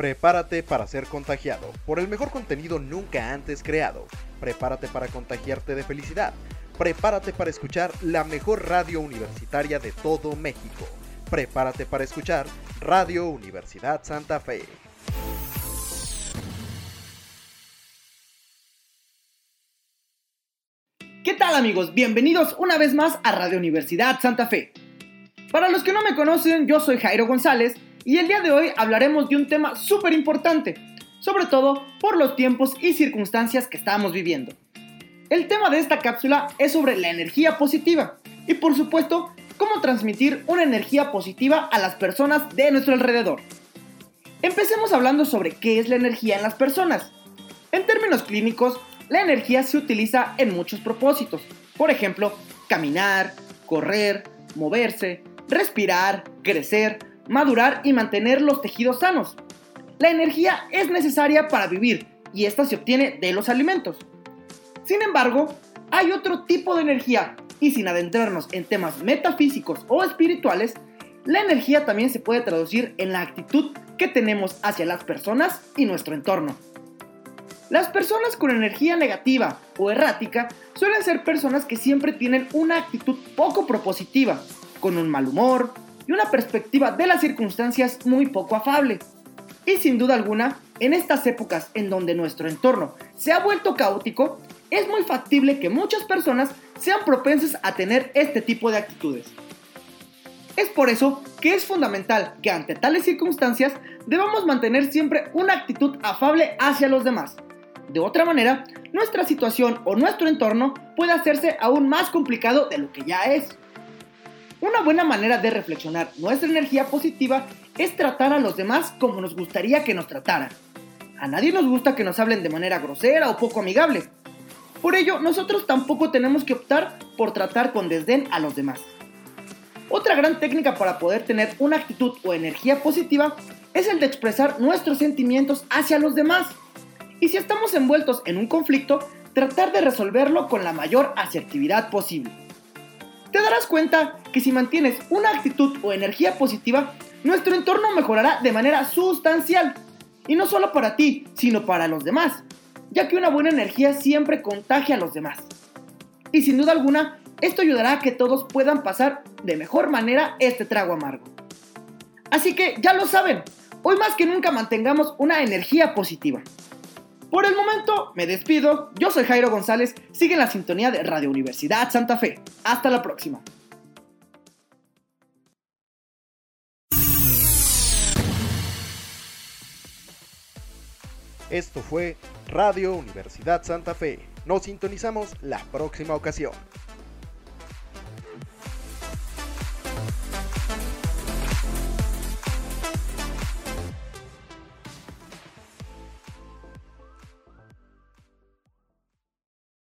Prepárate para ser contagiado por el mejor contenido nunca antes creado. Prepárate para contagiarte de felicidad. Prepárate para escuchar la mejor radio universitaria de todo México. Prepárate para escuchar Radio Universidad Santa Fe. ¿Qué tal amigos? Bienvenidos una vez más a Radio Universidad Santa Fe. Para los que no me conocen, yo soy Jairo González y el día de hoy hablaremos de un tema súper importante, sobre todo por los tiempos y circunstancias que estamos viviendo. El tema de esta cápsula es sobre la energía positiva y por supuesto cómo transmitir una energía positiva a las personas de nuestro alrededor. Empecemos hablando sobre qué es la energía en las personas. En términos clínicos, la energía se utiliza en muchos propósitos. Por ejemplo, caminar, correr, moverse, respirar, crecer, madurar y mantener los tejidos sanos. La energía es necesaria para vivir y esta se obtiene de los alimentos. Sin embargo, hay otro tipo de energía y sin adentrarnos en temas metafísicos o espirituales, la energía también se puede traducir en la actitud que tenemos hacia las personas y nuestro entorno. Las personas con energía negativa o errática suelen ser personas que siempre tienen una actitud poco propositiva, con un mal humor, y una perspectiva de las circunstancias muy poco afable. Y sin duda alguna, en estas épocas en donde nuestro entorno se ha vuelto caótico, es muy factible que muchas personas sean propensas a tener este tipo de actitudes. Es por eso que es fundamental que ante tales circunstancias debamos mantener siempre una actitud afable hacia los demás. De otra manera, nuestra situación o nuestro entorno puede hacerse aún más complicado de lo que ya es. Una buena manera de reflexionar nuestra energía positiva es tratar a los demás como nos gustaría que nos trataran. A nadie nos gusta que nos hablen de manera grosera o poco amigable. Por ello, nosotros tampoco tenemos que optar por tratar con desdén a los demás. Otra gran técnica para poder tener una actitud o energía positiva es el de expresar nuestros sentimientos hacia los demás. Y si estamos envueltos en un conflicto, tratar de resolverlo con la mayor asertividad posible te darás cuenta que si mantienes una actitud o energía positiva, nuestro entorno mejorará de manera sustancial. Y no solo para ti, sino para los demás, ya que una buena energía siempre contagia a los demás. Y sin duda alguna, esto ayudará a que todos puedan pasar de mejor manera este trago amargo. Así que ya lo saben, hoy más que nunca mantengamos una energía positiva. Por el momento, me despido. Yo soy Jairo González. Sigue la sintonía de Radio Universidad Santa Fe. Hasta la próxima. Esto fue Radio Universidad Santa Fe. Nos sintonizamos la próxima ocasión.